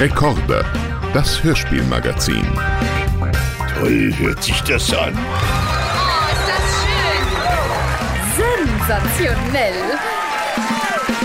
Rekorde, das Hörspielmagazin. Toll hört sich das an. Oh, ist das schön! Sensationell!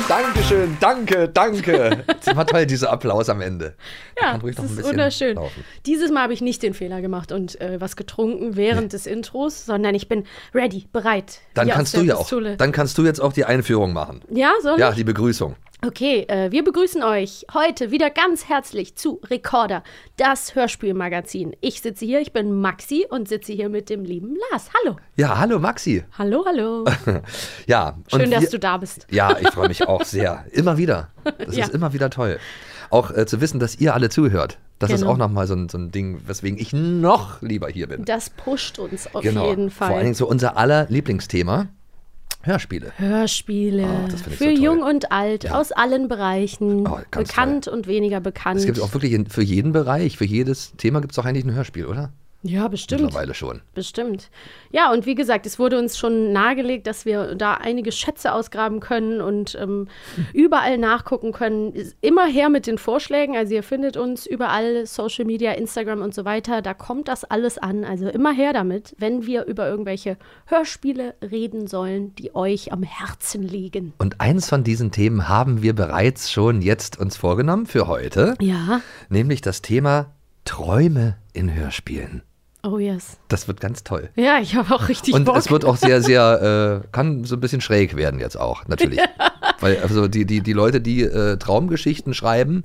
Dankeschön, danke, danke. Das war toll, dieser Applaus am Ende. Ja, das ist wunderschön. laufen. Dieses Mal habe ich nicht den Fehler gemacht und äh, was getrunken während des Intros, sondern ich bin ready, bereit. Dann kannst du ja auch. Pistole. Dann kannst du jetzt auch die Einführung machen. ja, soll Ja, ich? die Begrüßung. Okay, äh, wir begrüßen euch heute wieder ganz herzlich zu Recorder, das Hörspielmagazin. Ich sitze hier, ich bin Maxi und sitze hier mit dem lieben Lars. Hallo. Ja, hallo Maxi. Hallo, hallo. Ja. Schön, dass wir- du da bist. Ja, ich freue mich auch sehr. Immer wieder. Das Ja. ist immer wieder toll. Auch äh, zu wissen, dass ihr alle zuhört. Das ist Genau. auch nochmal so ein, so ein Ding, weswegen ich noch lieber hier bin. Das pusht uns auf genau. jeden Vor allen Fall. Dingen so unser aller Lieblingsthema. Hörspiele. Hörspiele ich für so toll. jung und alt, Ja. aus allen Bereichen, Oh, bekannt und weniger bekannt. Es gibt auch wirklich in, für jeden Bereich, für jedes Thema gibt es auch eigentlich ein Hörspiel, oder? Ja, bestimmt. Mittlerweile schon. Bestimmt. Ja, und wie gesagt, es wurde uns schon nahegelegt, dass wir da einige Schätze ausgraben können und ähm, überall nachgucken können. Immer her mit den Vorschlägen. Also ihr findet uns überall, Social Media, Instagram und so weiter. Da kommt das alles an. Also immer her damit, wenn wir über irgendwelche Hörspiele reden sollen, die euch am Herzen liegen. Und eins von diesen Themen haben wir bereits schon jetzt uns vorgenommen für heute, Ja. nämlich das Thema Träume in Hörspielen. Oh yes. Das wird ganz toll. Ja, ich habe auch richtig Und Bock. es wird auch sehr, sehr, äh, kann so ein bisschen schräg werden jetzt auch, natürlich. Weil also die, die, die Leute, die äh, Traumgeschichten schreiben,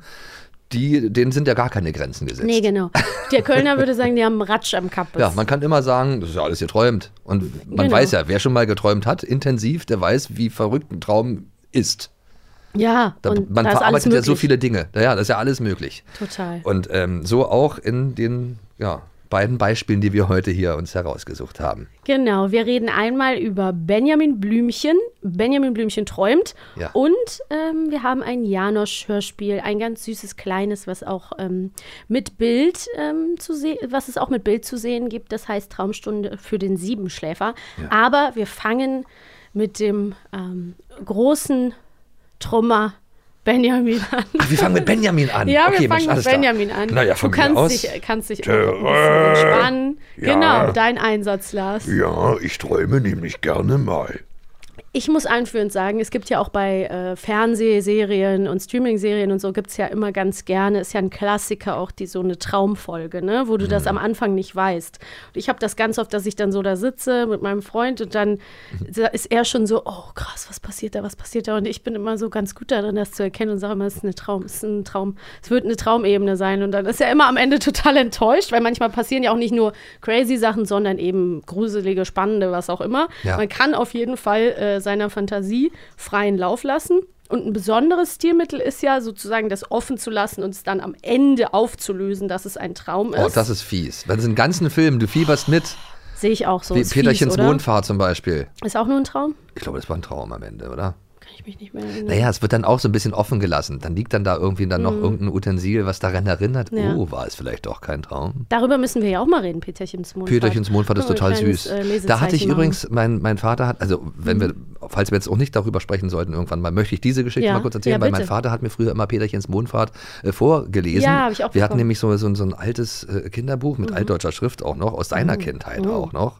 die, denen sind ja gar keine Grenzen gesetzt. nee, genau. Der Kölner würde sagen, die haben einen Ratsch am Kappes. Ja, man kann immer sagen, das ist ja alles geträumt. Und man Genau. weiß ja, wer schon mal geträumt hat, intensiv, der weiß, wie verrückt ein Traum ist. ja Da, und man verarbeitet ja so viele Dinge. Ja, das ist ja alles möglich. Total. Und ähm, so auch in den ja, beiden Beispielen, die wir heute hier uns herausgesucht haben. Genau, wir reden einmal über Benjamin Blümchen. Benjamin Blümchen träumt. Ja. Und ähm, wir haben ein Janosch-Hörspiel, ein ganz süßes, kleines, was auch ähm, mit Bild ähm, zu sehen, was es auch mit Bild zu sehen gibt. Das heißt Traumstunde für den Siebenschläfer. Aber wir fangen mit dem ähm, großen Trummer Benjamin an. Ach, wir fangen mit Benjamin an. Ja, okay, wir fangen Mensch, mit. Benjamin an. Naja, du von mir kannst aus. dich, kannst dich bisschen entspannen. Ja. Genau, dein Einsatz, Lars. Ja, ich träume nämlich gerne mal. Ich muss einführend sagen, es gibt ja auch bei äh, Fernsehserien und Streaming-Serien und so gibt es ja immer ganz gerne, ist ja ein Klassiker auch, die so eine Traumfolge, ne, wo du das am Anfang nicht weißt. Und ich habe das ganz oft, dass ich dann so da sitze mit meinem Freund und dann da ist er schon so, oh krass, was passiert da, was passiert da? Und ich bin immer so ganz gut darin, das zu erkennen und sage immer, es ist eine Traum, es ist ein Traum, es wird eine Traumebene sein. Und dann ist er immer am Ende total enttäuscht, weil manchmal passieren ja auch nicht nur crazy Sachen, sondern eben gruselige, spannende, was auch immer. Ja. Man kann auf jeden Fall äh, seiner Fantasie freien Lauf lassen. Und ein besonderes Stilmittel ist ja sozusagen das offen zu lassen und es dann am Ende aufzulösen, dass es ein Traum ist. Oh, das ist fies. Wenn es einen ganzen Film, du fieberst mit, Sehe ich auch so. wie Peterchens fies? Mondfahrt zum Beispiel. Ist auch nur ein Traum? Ich glaube, das war ein Traum am Ende, oder? Kann ich mich nicht mehr erinnern. Naja, es wird dann auch so ein bisschen offen gelassen. Dann liegt dann da irgendwie dann noch irgendein Utensil, was daran erinnert. Mhm. Ja. Oh, war es vielleicht doch kein Traum? Darüber müssen wir ja auch mal reden, Peterchens Mondfahrt. Peterchens Mondfahrt ist total kleines, süß. äh, da hatte ich. Mhm. übrigens, mein, mein Vater hat, also wenn wir, falls wir jetzt auch nicht darüber sprechen sollten irgendwann mal, möchte ich diese Geschichte Ja, mal kurz erzählen, ja, weil mein. Vater hat mir früher immer Peterchens Mondfahrt äh, vorgelesen. Ja, hab ich auch Wir hatten bekommen. nämlich so, so, so ein altes äh, Kinderbuch Mhm. mit altdeutscher Schrift auch noch, aus seiner Kindheit auch noch.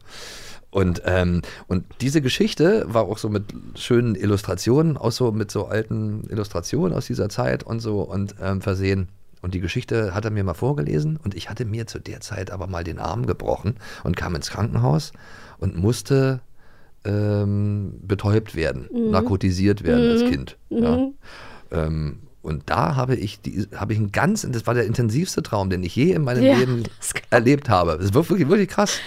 Und, ähm, und diese Geschichte war auch so mit schönen Illustrationen, auch so mit so alten Illustrationen aus dieser Zeit und so und ähm, versehen. Und die Geschichte hat er mir mal vorgelesen und ich hatte mir zu der Zeit aber mal den Arm gebrochen und kam ins Krankenhaus und musste ähm, betäubt werden, narkotisiert werden als Kind. Ja. Ähm, und da habe ich, die, habe ich einen ganz, das war der intensivste Traum, den ich je in meinem Ja, Leben erlebt habe. Das war wirklich, wirklich krass.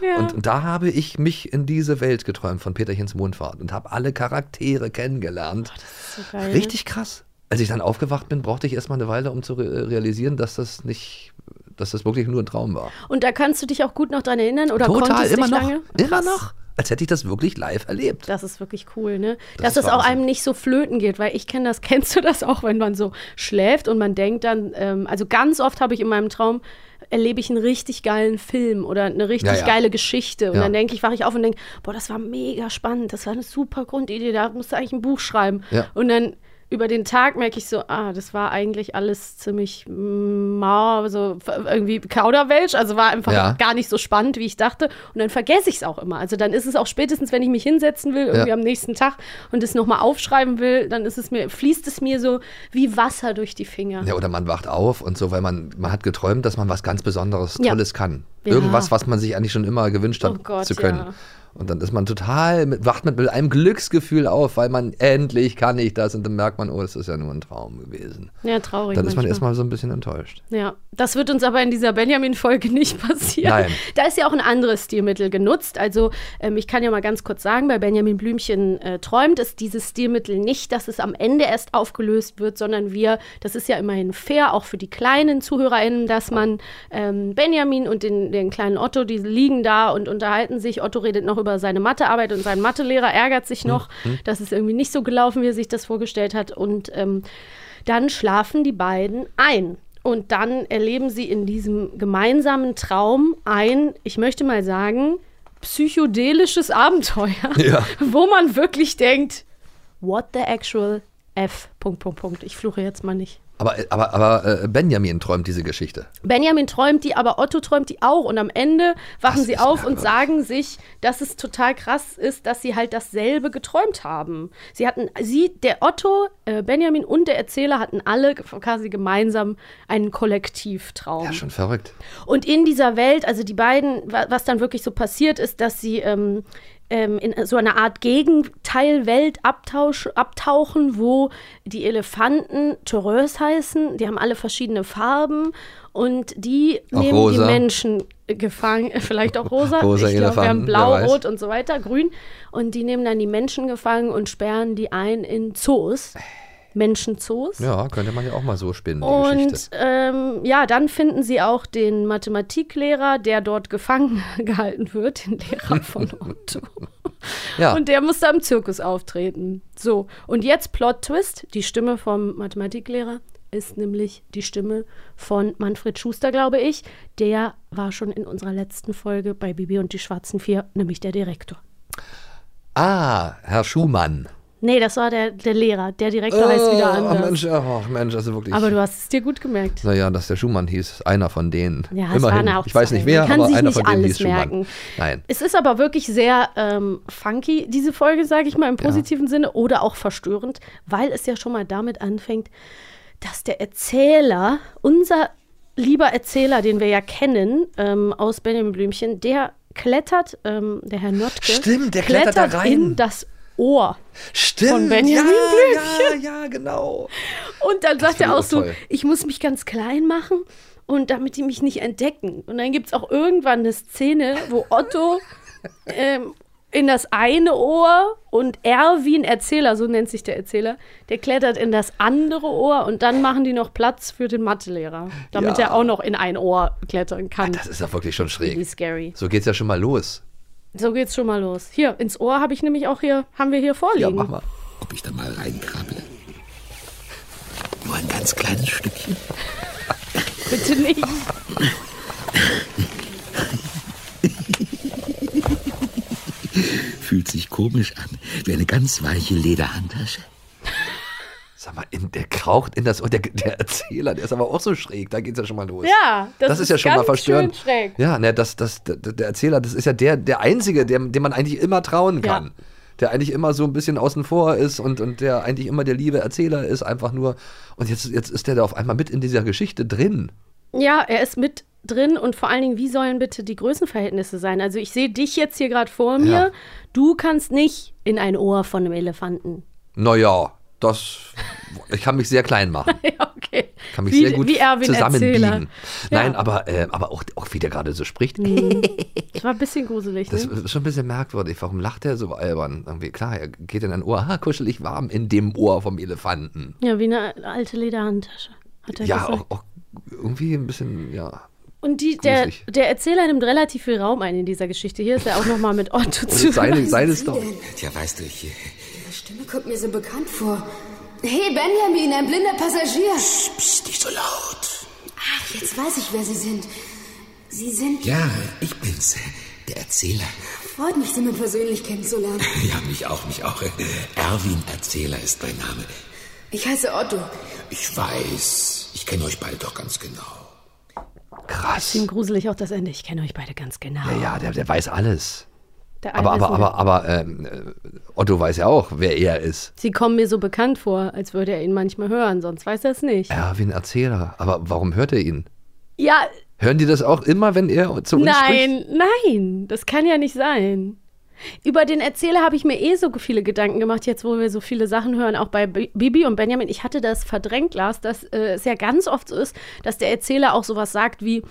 Ja. Und, und da habe ich mich in diese Welt geträumt von Peterchens Mondfahrt und habe alle Charaktere kennengelernt. So geil, ne? Richtig krass. Als ich dann aufgewacht bin, brauchte ich erstmal eine Weile, um zu re realisieren, dass das nicht, dass das wirklich nur ein Traum war. Und da kannst du dich auch gut noch dran erinnern oder Total, konntest immer dich noch. lange? Immer noch. Als hätte ich das wirklich live erlebt. Das ist wirklich cool, ne? Das Dass es auch einem nicht so flöten geht, weil ich kenne das, kennst du das auch, wenn man so schläft und man denkt dann, ähm, also ganz oft habe ich in meinem Traum, erlebe ich einen richtig geilen Film oder eine richtig Ja, ja. geile Geschichte. Und Ja. dann denke ich, wache ich auf und denke, boah, das war mega spannend, das war eine super Grundidee, da musst du eigentlich ein Buch schreiben. Und dann über den Tag merke ich so, ah, das war eigentlich alles ziemlich mau, so irgendwie Kauderwelsch, also war einfach Ja. gar nicht so spannend, wie ich dachte. Und dann vergesse ich es auch immer. Also dann ist es auch spätestens, wenn ich mich hinsetzen will, irgendwie Ja. am nächsten Tag und es nochmal aufschreiben will, dann ist es mir, fließt es mir so wie Wasser durch die Finger. Ja, oder man wacht auf und so, weil man, man hat geträumt, dass man was ganz Besonderes, Ja. Tolles kann. Ja. Irgendwas, was man sich eigentlich schon immer gewünscht hat Oh Gott, zu können. Und dann ist man total, mit, wacht mit, mit einem Glücksgefühl auf, weil man endlich kann ich das und dann merkt man, oh, das ist ja nur ein Traum gewesen. Ja, traurig. Dann ist man erstmal so ein bisschen enttäuscht. Ja, das wird uns aber in dieser Benjamin-Folge nicht passieren. Nein. Da ist ja auch ein anderes Stilmittel genutzt. Also ähm, ich kann ja mal ganz kurz sagen, bei Benjamin Blümchen äh, träumt ist dieses Stilmittel nicht, dass es am Ende erst aufgelöst wird, sondern wir, das ist ja immerhin fair, auch für die kleinen ZuhörerInnen, dass man ähm, Benjamin und den, den kleinen Otto, die liegen da und unterhalten sich. Otto redet noch über seine Mathearbeit und sein Mathelehrer ärgert sich noch, dass es irgendwie nicht so gelaufen, wie er sich das vorgestellt hat. Und ähm, dann schlafen die beiden ein. Und dann erleben sie in diesem gemeinsamen Traum ein, ich möchte mal sagen, psychedelisches Abenteuer, Ja. wo man wirklich denkt, what the actual F. Punkt, Punkt, Punkt. Ich fluche jetzt mal nicht. Aber, aber, aber äh, Benjamin träumt diese Geschichte. Benjamin träumt die, aber Otto träumt die auch. Und am Ende wachen Das sie auf und sagen sich, dass es total krass ist, dass sie halt dasselbe geträumt haben. Sie hatten, sie, der Otto, äh, Benjamin und der Erzähler hatten alle quasi gemeinsam einen Kollektivtraum. Ja, schon verrückt. Und in dieser Welt, also die beiden, wa- was dann wirklich so passiert ist, dass sie ähm, ähm, in so eine Art Gegenteilwelt abtauchen, wo die Elefanten Toreus heißen. Die haben alle verschiedene Farben und die Auch nehmen rosa. die Menschen gefangen, vielleicht auch rosa. Rosa ich glaube, wir haben blau, rot und so weiter, grün. Und die nehmen dann die Menschen gefangen und sperren die ein in Zoos. Menschenzoos. Ja, könnte man ja auch mal so spinnen, die Und Geschichte. ähm, ja, dann finden sie auch den Mathematiklehrer, der dort gefangen gehalten wird, den Lehrer von Otto. Ja. Und der muss da im Zirkus auftreten. So, und jetzt Plot-Twist: Die Stimme vom Mathematiklehrer ist nämlich die Stimme von Manfred Schuster, glaube ich. Der war schon in unserer letzten Folge bei Bibi und die Schwarzen Vier, nämlich der Direktor. Ah, Herr Schumann. Nee, das war der, der Lehrer. Der Direktor heißt wieder Oh, anders. Mensch, oh, Mensch, also wirklich. Aber du hast es dir gut gemerkt. Naja, dass der Schumann hieß, einer von denen. Ja, es Immerhin. waren auch ich weiß nicht wer, aber sich einer nicht von denen alles hieß Schumann. merken. Nein. Es ist aber wirklich sehr ähm, funky, diese Folge, sage ich mal im positiven Sinne, oder auch verstörend, weil es ja schon mal damit anfängt, dass der Erzähler, unser lieber Erzähler, den wir ja kennen ähm, aus Benjamin Blümchen, der klettert, ähm, der Herr Notke, Stimmt, der klettert da rein. in das Ohr. Stimmt. Von Benjamin ja, ja, ja, genau. Und dann sagt finde er auch so, toll. ich muss mich ganz klein machen und damit die mich nicht entdecken. Und dann gibt es auch irgendwann eine Szene, wo Otto ähm, in das eine Ohr und Erwin, Erzähler, so nennt sich der Erzähler, der klettert in das andere Ohr und dann machen die noch Platz für den Mathelehrer, damit Ja. er auch noch in ein Ohr klettern kann. Das ist ja wirklich schon Really schräg. scary. So geht's ja schon mal los. So geht's schon mal los. Hier, ins Ohr habe ich nämlich auch hier, haben wir hier Ja, vorliegen. mach mal. Ob ich da mal reinkrabble? Nur ein ganz kleines Stückchen. Bitte nicht. Fühlt sich komisch an, wie eine ganz weiche Lederhandtasche. Mal, in, der kraucht in das Ohr. Der, der Erzähler, der ist aber auch so schräg. Da geht's ja schon mal los. Ja, das, Das, ist ja schon mal verstörend. Schräg. Ja, ne, das, das, der, der Erzähler, das ist ja der, der Einzige, dem, dem man eigentlich immer trauen Ja. kann. Der eigentlich immer so ein bisschen außen vor ist und, und der eigentlich immer der liebe Erzähler ist, einfach nur. Und jetzt, jetzt ist der da auf einmal mit in dieser Geschichte drin. Ja, er ist mit drin und vor allen Dingen, wie sollen bitte die Größenverhältnisse sein? Also ich sehe dich jetzt hier gerade vor mir. Ja. Du kannst nicht in ein Ohr von einem Elefanten. Naja, das. Ich kann mich sehr klein machen. ja, okay. Kann mich wie, sehr gut wie Erwin zusammenbiegen. Erzähler. Nein, Ja. aber, äh, aber auch, auch wie der gerade so spricht. Das war ein bisschen gruselig, Das ne? ist schon ein bisschen merkwürdig. Warum lacht er so albern? Irgendwie, klar, er geht in ein Ohr, ha, kuschelig warm in dem Ohr vom Elefanten. Ja, wie eine alte Lederhandtasche, hat er Ja, gesagt. auch, auch irgendwie ein bisschen, ja. Und die, der, der Erzähler nimmt relativ viel Raum ein in dieser Geschichte. Hier ist er auch nochmal mit Otto Das zu. seine, seine Story. Tja, weißt du, ich. Ihre Stimme kommt mir so bekannt vor. Hey, Benjamin, ein blinder Passagier. Psst, nicht so laut. Ach, jetzt weiß ich, wer Sie sind. Sie sind... Ja, ich bin's. Der Erzähler. Freut mich, Sie mal persönlich kennenzulernen. Ja, mich auch, mich auch. Erwin Erzähler ist mein Name. Ich heiße Otto. Ich weiß. Ich kenne euch beide doch ganz genau. Krass. Ihm gruselig auch das Ende. Ich kenne euch beide ganz genau. Ja, ja, der, der weiß alles. Der Aber, aber, aber, aber ähm, äh, Otto weiß ja auch, wer er ist. Sie kommen mir so bekannt vor, als würde er ihn manchmal hören, sonst weiß er es nicht. Ja, wie ein Erzähler. Aber warum hört er ihn? Ja, Hören die das auch immer, wenn er zu uns spricht? nein, nein, das kann ja nicht sein. Über den Erzähler habe ich mir eh so viele Gedanken gemacht, jetzt wo wir so viele Sachen hören, auch bei Bi- Bibi und Benjamin. Ich hatte das verdrängt, Lars, dass äh, es ja ganz oft so ist, dass der Erzähler auch sowas sagt wie,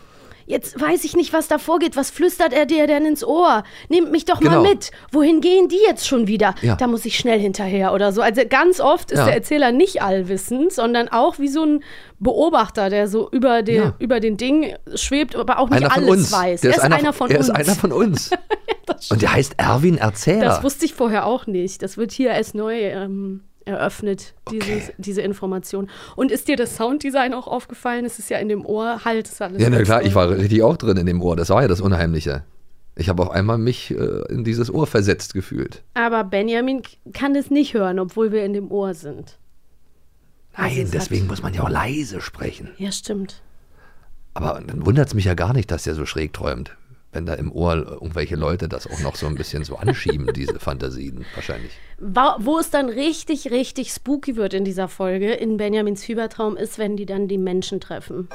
jetzt weiß ich nicht, was da vorgeht, was flüstert er dir denn ins Ohr? Nehmt mich doch Genau. mal mit. Wohin gehen die jetzt schon wieder? Ja. Da muss ich schnell hinterher oder so. Also ganz oft ist Ja. der Erzähler nicht allwissend, sondern auch wie so ein Beobachter, der so über den, Ja. über den Ding schwebt, aber auch nicht Einer alles uns. weiß. Der er ist einer, von er uns. ist einer von uns. Und der heißt Erwin Erzähler. Das wusste ich vorher auch nicht. Das wird hier erst neu ähm, eröffnet, dieses, diese Information. Und ist dir das Sounddesign auch aufgefallen? Es ist ja in dem Ohr halt. Ist alles ja, na klar, neu. ich war richtig auch drin in dem Ohr. Das war ja das Unheimliche. Ich habe auf einmal mich äh, in dieses Ohr versetzt gefühlt. Aber Benjamin kann es nicht hören, obwohl wir in dem Ohr sind. Also Nein, es deswegen hat- muss man ja auch leise sprechen. Ja, stimmt. Aber dann wundert es mich ja gar nicht, dass der so schräg träumt. Wenn da im Ohr irgendwelche Leute das auch noch so ein bisschen so anschieben, diese Fantasien wahrscheinlich. Wa- Wo es dann richtig, richtig spooky wird in dieser Folge, in Benjamins Fiebertraum, ist, wenn die dann die Menschen treffen.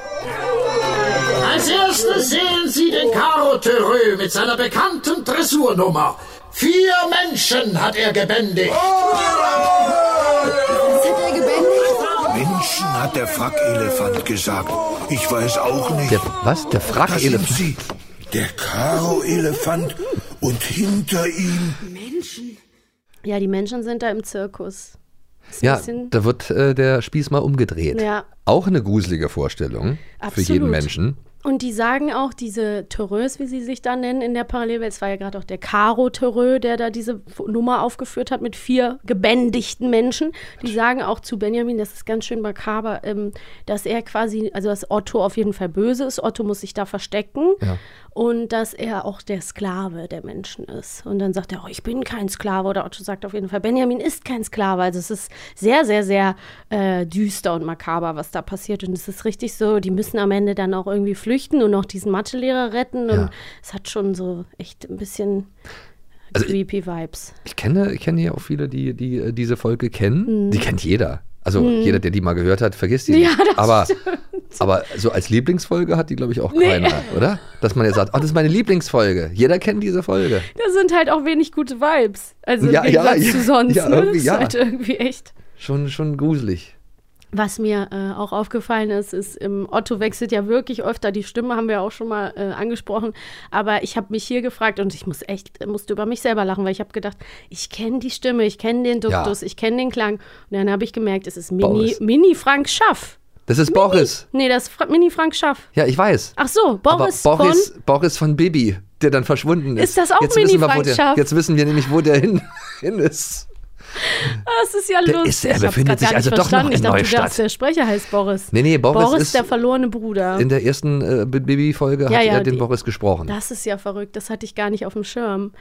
Als erstes sehen Sie den Caro Terreux mit seiner bekannten Dressurnummer. Vier Menschen hat er gebändigt. Was hat er gebändigt? Menschen hat der Frackelefant gesagt. Ich weiß auch nicht. Der, was? Der Frackelefant? Der Karo-Elefant und hinter ihm Menschen. Ja, die Menschen sind da im Zirkus. Ja, da wird äh, der Spieß mal umgedreht. Ja. Auch eine gruselige Vorstellung für Absolut. jeden Menschen. Und die sagen auch, diese Terreurs, wie sie sich da nennen in der Parallelwelt, es war ja gerade auch der Caro Terreux, der da diese Nummer aufgeführt hat mit vier gebändigten Menschen. Die sagen auch zu Benjamin, das ist ganz schön makaber, ähm, dass er quasi, also dass Otto auf jeden Fall böse ist. Otto muss sich da verstecken. Ja. Und dass er auch der Sklave der Menschen ist. Und dann sagt er, oh, ich bin kein Sklave. Oder Otto sagt auf jeden Fall, Benjamin ist kein Sklave. Also es ist sehr, sehr, sehr äh, düster und makaber, was da passiert. Und es ist richtig so, die müssen am Ende dann auch irgendwie flüchten und noch diesen Mathelehrer retten. Und Ja. es hat schon so echt ein bisschen Also ich- creepy Vibes. Ich kenne, ich kenne ja auch viele, die, die äh, diese Folge kennen. Mhm. Die kennt jeder. Also jeder, der die mal gehört hat, vergisst die Ja, nicht. das aber, aber so als Lieblingsfolge hat die, glaube ich, auch keiner, oder? Dass man jetzt sagt, oh, das ist meine Lieblingsfolge. Jeder kennt diese Folge. Da sind halt auch wenig gute Vibes. Also Ja, im ja, Gegensatz ja, zu sonst. ja, ne? irgendwie, ist ja. halt irgendwie echt. Schon, schon gruselig. Was mir äh, auch aufgefallen ist, ist, im Otto wechselt ja wirklich öfter die Stimme, haben wir auch schon mal äh, angesprochen. Aber ich habe mich hier gefragt und ich muss echt, musste über mich selber lachen, weil ich habe gedacht, ich kenne die Stimme, ich kenne den Duktus, ich kenne den Klang. Und dann habe ich gemerkt, es ist Mini. Mini Frank Schaff. Das ist Boris. Nee, das ist Fra Mini Frank Schaff. Ja, ich weiß. Ach so, Boris, aber Boris, von. Boris von Bibi, der dann verschwunden ist. Ist das auch jetzt Mini wir, Frank der, Schaff? Jetzt wissen wir nämlich, wo der hin, hin ist. Das ist ja lustig. ist- er befindet sich also doch noch in Ich dachte, du Neustadt. dachtest, der Sprecher heißt Boris. Nee, nee, Boris Boris, ist der verlorene Bruder. In der ersten äh, Bibi-Folge Ja, hat ja, er den die- Boris gesprochen. Das ist ja verrückt, das hatte ich gar nicht auf dem Schirm.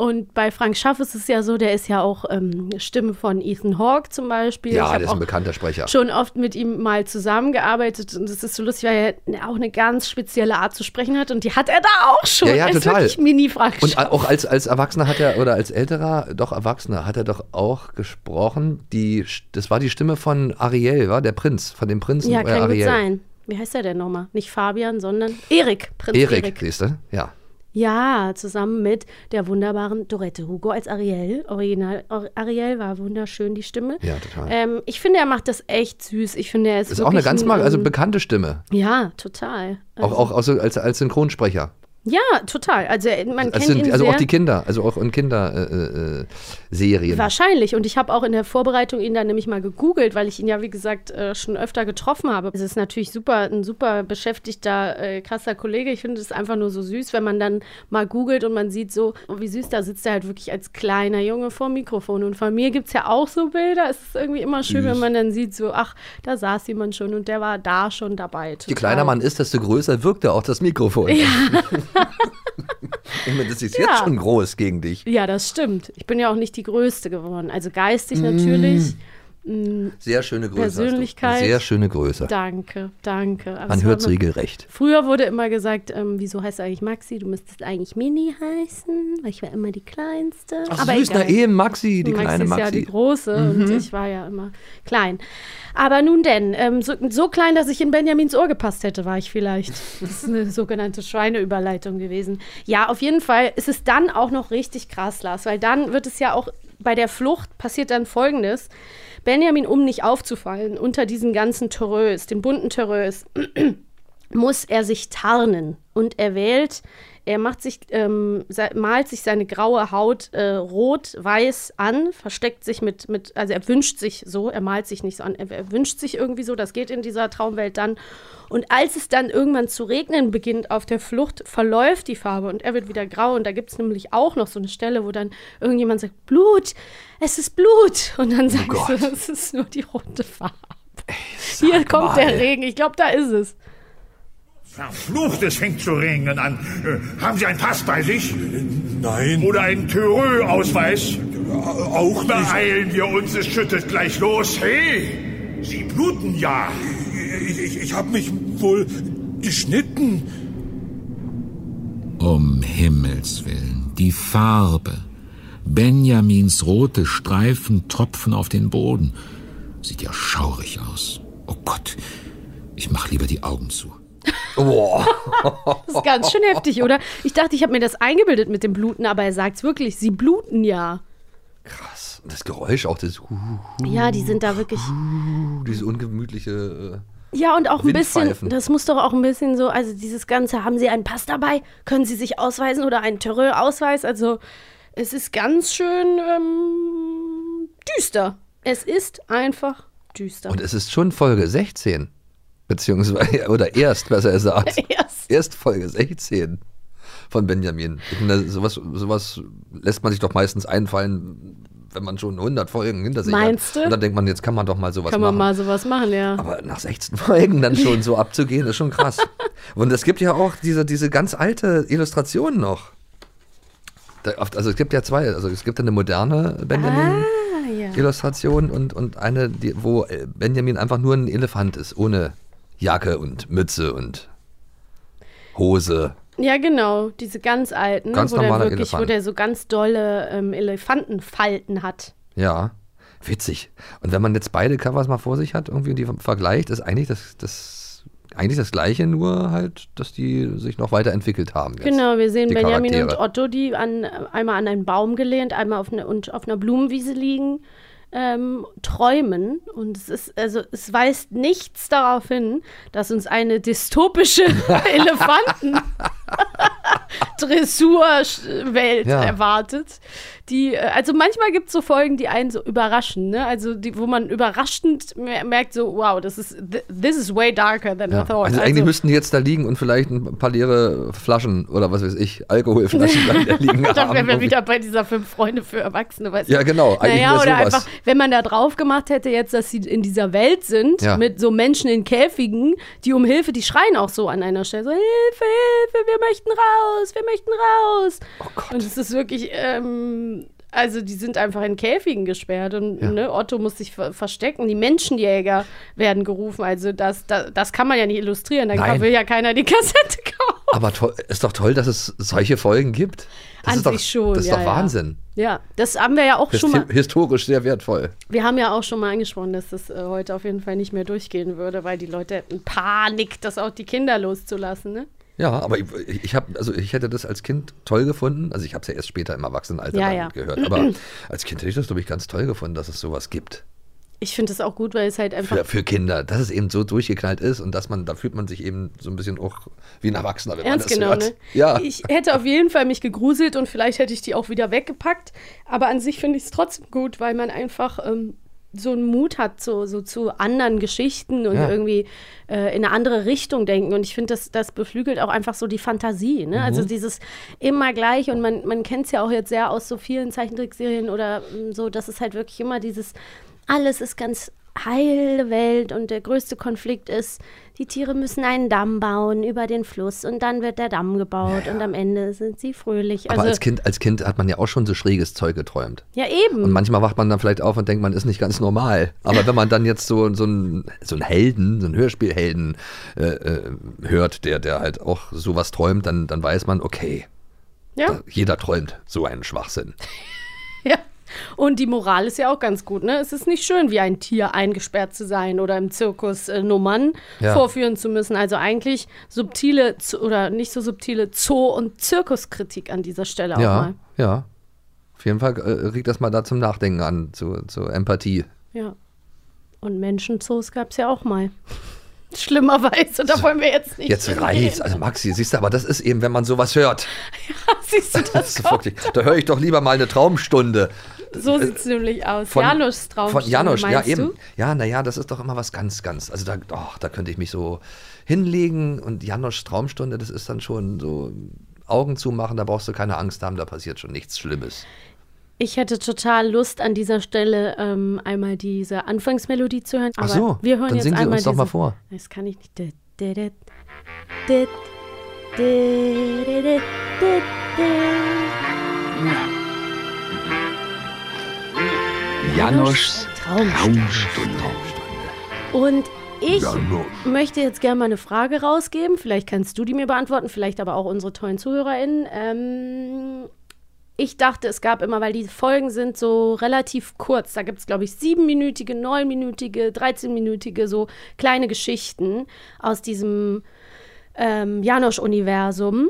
Und bei Frank Schaff ist es ja so, der ist ja auch ähm, Stimme von Ethan Hawke zum Beispiel. ja, der ist ein bekannter Sprecher. schon oft mit ihm mal zusammengearbeitet und es ist so lustig, weil er auch eine ganz spezielle Art zu sprechen hat und die hat er da auch schon. Ja, ja, er ist total. wirklich Mini-Frank Und Schaff. auch als, als Erwachsener hat er, oder als älterer, doch Erwachsener, hat er doch auch gesprochen. Die, das war die Stimme von Ariel, war der Prinz, von dem Prinzen ja, äh, kann gut Ariel. sein. Wie heißt er denn nochmal? Nicht Fabian, sondern Erik. Prinz Erik. Erik, siehst du? Ja. Ja, zusammen mit der wunderbaren Dorette Hugo als Ariel. Original Or- Ariel war wunderschön, die Stimme. Ja, total. Ähm, ich finde, er macht das echt süß. Ich finde, er ist, Ist auch eine ganz ein, mal, also ähm, bekannte Stimme. Ja, total. Auch, auch, auch so als, als Synchronsprecher. Ja, total. Also er- man Also, kennt ihn also auch die Kinder, also auch in Kinderserien. Äh, äh. Wahrscheinlich. Und ich habe auch in der Vorbereitung ihn dann nämlich mal gegoogelt, weil ich ihn ja, wie gesagt, äh, schon öfter getroffen habe. Es ist natürlich super, ein super beschäftigter, äh, krasser Kollege. Ich finde es einfach nur so süß, wenn man dann mal googelt und man sieht so, oh, wie süß, da sitzt er halt wirklich als kleiner Junge vor dem Mikrofon. Und von mir gibt es ja auch so Bilder. Es ist irgendwie immer schön, wenn man dann sieht, so, ach, da saß jemand schon und der war da schon dabei. Je Total. kleiner man ist, desto größer wirkt er auch das Mikrofon. Ja. ich meine, das ist Ja. jetzt schon groß gegen dich. Ja, das stimmt. Ich bin ja auch nicht die Größte geworden. Also geistig natürlich. Sehr schöne Größe. Persönlichkeit. Sehr schöne Größe. Danke, danke. Aber Man es hört immer- regelrecht. Früher wurde immer gesagt, ähm, wieso heißt du eigentlich Maxi? Du müsstest eigentlich Mini heißen, weil ich war immer die Kleinste. Ach Aber süß, na eben Maxi, die Maxi kleine ist Maxi. ja die große und ich war ja immer klein. Aber nun denn, ähm, so, so klein, dass ich in Benjamins Ohr gepasst hätte, war ich vielleicht. Das ist eine sogenannte Schweineüberleitung gewesen. Ja, auf jeden Fall ist es dann auch noch richtig krass, Lars, weil dann wird es ja auch bei der Flucht passiert dann Folgendes. Benjamin, um nicht aufzufallen unter diesen ganzen Terrös, den bunten Terrös, muss er sich tarnen. Und er wählt, er macht sich, ähm, malt sich seine graue Haut äh, rot-weiß an, versteckt sich mit, mit, also er wünscht sich so, er malt sich nicht so an, er, er wünscht sich irgendwie so, das geht in dieser Traumwelt dann. Und als es dann irgendwann zu regnen beginnt auf der Flucht, verläuft die Farbe und er wird wieder grau. Und da gibt es nämlich auch noch so eine Stelle, wo dann irgendjemand sagt, Blut, es ist Blut. Und dann sagst Gott. du, es ist nur die rote Farbe. Hier kommt der mal. Regen, ich glaube, da ist es. Verflucht, es fängt zu regnen an. Äh, haben Sie einen Pass bei sich? Nein. Oder einen Thürö-Ausweis? Auch nicht. Beeilen wir uns, es schüttet gleich los. Hey, Sie bluten ja. Ich, ich, ich habe mich wohl geschnitten. Um Himmels willen, die Farbe. Benjamins rote Streifen tropfen auf den Boden. Sieht ja schaurig aus. Oh Gott, ich mach lieber die Augen zu. Boah. Das ist ganz schön heftig, oder? Ich dachte, ich habe mir das eingebildet mit dem Bluten, aber er sagt es wirklich, sie bluten ja. Krass. Das Geräusch auch, das, Ja, die sind da wirklich. diese ungemütliche. Ja, und auch ein bisschen, das muss doch auch ein bisschen so, also dieses Ganze, haben Sie einen Pass dabei? Können Sie sich ausweisen oder einen Terreur-Ausweis? Also, es ist ganz schön ähm, düster. Es ist einfach düster. Äh, und es ist schon Folge 16. Beziehungsweise, oder erst, besser gesagt. Erst. Erst Folge 16 von Benjamin. Meine, sowas, sowas lässt man sich doch meistens einfallen, wenn man schon 100 Folgen hinter sich Meinst hat. du? Und dann denkt man, jetzt kann man doch mal sowas Kann man machen. mal sowas machen, ja. Aber nach 16 Folgen dann schon so abzugehen, ist schon krass. Und es gibt ja auch diese, diese ganz alte Illustration noch. Also es gibt ja zwei, also es gibt eine moderne Benjamin-Illustration Ah, ja. und, und eine, die, wo Benjamin einfach nur ein Elefant ist, ohne Jacke und Mütze und Hose. Ja, genau, diese ganz alten, Ganz wo der wirklich, wo der so ganz dolle ähm, Elefantenfalten hat. Ja, witzig. Und wenn man jetzt beide Covers mal vor sich hat, irgendwie und die vergleicht, ist eigentlich das, das, eigentlich das Gleiche, nur halt, dass die sich noch weiterentwickelt haben. Jetzt, Genau, wir sehen Benjamin Charaktere. und Otto, die an, einmal an einen Baum gelehnt, einmal auf, eine, und auf einer Blumenwiese liegen, ähm, träumen. Und es ist, also es weist nichts darauf hin, dass uns eine dystopische Elefanten Dressurwelt Ja. erwartet. Die, äh, also manchmal gibt es so Folgen, die einen so überraschen, ne? Also die, wo man überraschend mer- merkt, so, wow, das ist th- this is way darker than Ja. I thought. Also eigentlich müssten die jetzt da liegen und vielleicht ein paar leere Flaschen oder was weiß ich, Alkoholflaschen da liegen Dann haben. wären wir wieder bei dieser fünf Freunde für Erwachsene. Weißt du? Ja, genau, Naja, oder sowas. einfach, wenn man da drauf gemacht hätte, jetzt, dass sie in dieser Welt sind, Ja. mit so Menschen in Käfigen, die um Hilfe, die schreien auch so an einer Stelle: so, Hilfe, Hilfe, wir möchten raus, wir möchten raus. Oh Gott. Und es ist wirklich, ähm, also die sind einfach in Käfigen gesperrt und Ja. ne, Otto muss sich ver verstecken. Die Menschenjäger werden gerufen. Also das, das, das kann man ja nicht illustrieren. Dann Nein. kann, will ja keiner die Kassette kaufen. Aber ist doch toll, dass es solche Folgen gibt. Das An ist doch, sich schon, Das ist ja, doch ja. Wahnsinn. Ja, das haben wir ja auch Das schon mal. hi- historisch sehr wertvoll. Wir haben ja auch schon mal angesprochen, dass das äh, heute auf jeden Fall nicht mehr durchgehen würde, weil die Leute hätten Panik, das auch die Kinder loszulassen. Ne? Ja, aber ich, ich habe, also ich hätte das als Kind toll gefunden. Also ich habe es ja erst später im Erwachsenenalter Ja, ja. gehört. Aber als Kind hätte ich das, glaube ich, ganz toll gefunden, dass es sowas gibt. Ich finde das auch gut, weil es halt einfach. Für, für Kinder, dass es eben so durchgeknallt ist und dass man, da fühlt man sich eben so ein bisschen auch wie ein Erwachsener, wenn Ernst man das genau, hört. ne? Ja. Ich hätte auf jeden Fall mich gegruselt und vielleicht hätte ich die auch wieder weggepackt. Aber an sich finde ich es trotzdem gut, weil man einfach ähm, so einen Mut hat so, so zu anderen Geschichten und Ja. irgendwie äh, in eine andere Richtung denken. Und ich finde, das, das beflügelt auch einfach so die Fantasie. Ne? Mhm. Also dieses immer gleich und man, man kennt es ja auch jetzt sehr aus so vielen Zeichentrickserien oder ähm, so, dass es halt wirklich immer dieses alles ist ganz heile Welt und der größte Konflikt ist, die Tiere müssen einen Damm bauen über den Fluss und dann wird der Damm gebaut und am Ende sind sie fröhlich. Aber Also, als kind, als kind hat man ja auch schon so schräges Zeug geträumt. ja eben. Und manchmal wacht man dann vielleicht auf und denkt, man ist nicht ganz normal. Aber wenn man dann jetzt so, so, einen, so einen Helden, so einen Hörspielhelden äh, äh, hört, der, der halt auch sowas träumt, dann, dann weiß man, okay, ja. da, jeder träumt so einen Schwachsinn. Ja. Und die Moral ist ja auch ganz gut, ne? Es ist nicht schön, wie ein Tier eingesperrt zu sein oder im Zirkus äh, Nummern Ja. vorführen zu müssen. Also eigentlich subtile oder nicht so subtile Zoo- und Zirkuskritik an dieser Stelle auch Ja, mal. ja. Auf jeden Fall äh, regt das mal da zum Nachdenken an, zu, zur Empathie. Ja. Und Menschenzoos gab es ja auch mal. Schlimmerweise, da wollen wir jetzt nicht. Jetzt reicht's. Also Maxi, siehst du, aber das ist eben, wenn man sowas hört. Siehst du Das das? ist wirklich, da höre ich doch lieber mal eine Traumstunde. So sieht es nämlich aus. Von- Janusz Traum. Von Janusz, ja eben. Du? Ja, naja, das ist doch immer was ganz, ganz. Also da, oh, da könnte ich mich so hinlegen und Janusz Traumstunde, das ist dann schon so Augen zumachen, da brauchst du keine Angst haben, da passiert schon nichts Schlimmes. Ich hätte total Lust an dieser Stelle ähm, einmal diese Anfangsmelodie zu hören. Ach so, wir hören dann jetzt singen Sie uns doch mal vor. Das kann ich nicht. Dit, Janoschs Traumstunde. Traumstunde. Und ich Janosch. möchte jetzt gerne mal eine Frage rausgeben. Vielleicht kannst du die mir beantworten, vielleicht aber auch unsere tollen ZuhörerInnen. Ähm, ich dachte, es gab immer, weil die Folgen sind so relativ kurz. Da gibt es, glaube ich, siebenminütige, neunminütige, 13-minütige, so kleine Geschichten aus diesem ähm, Janosch-Universum.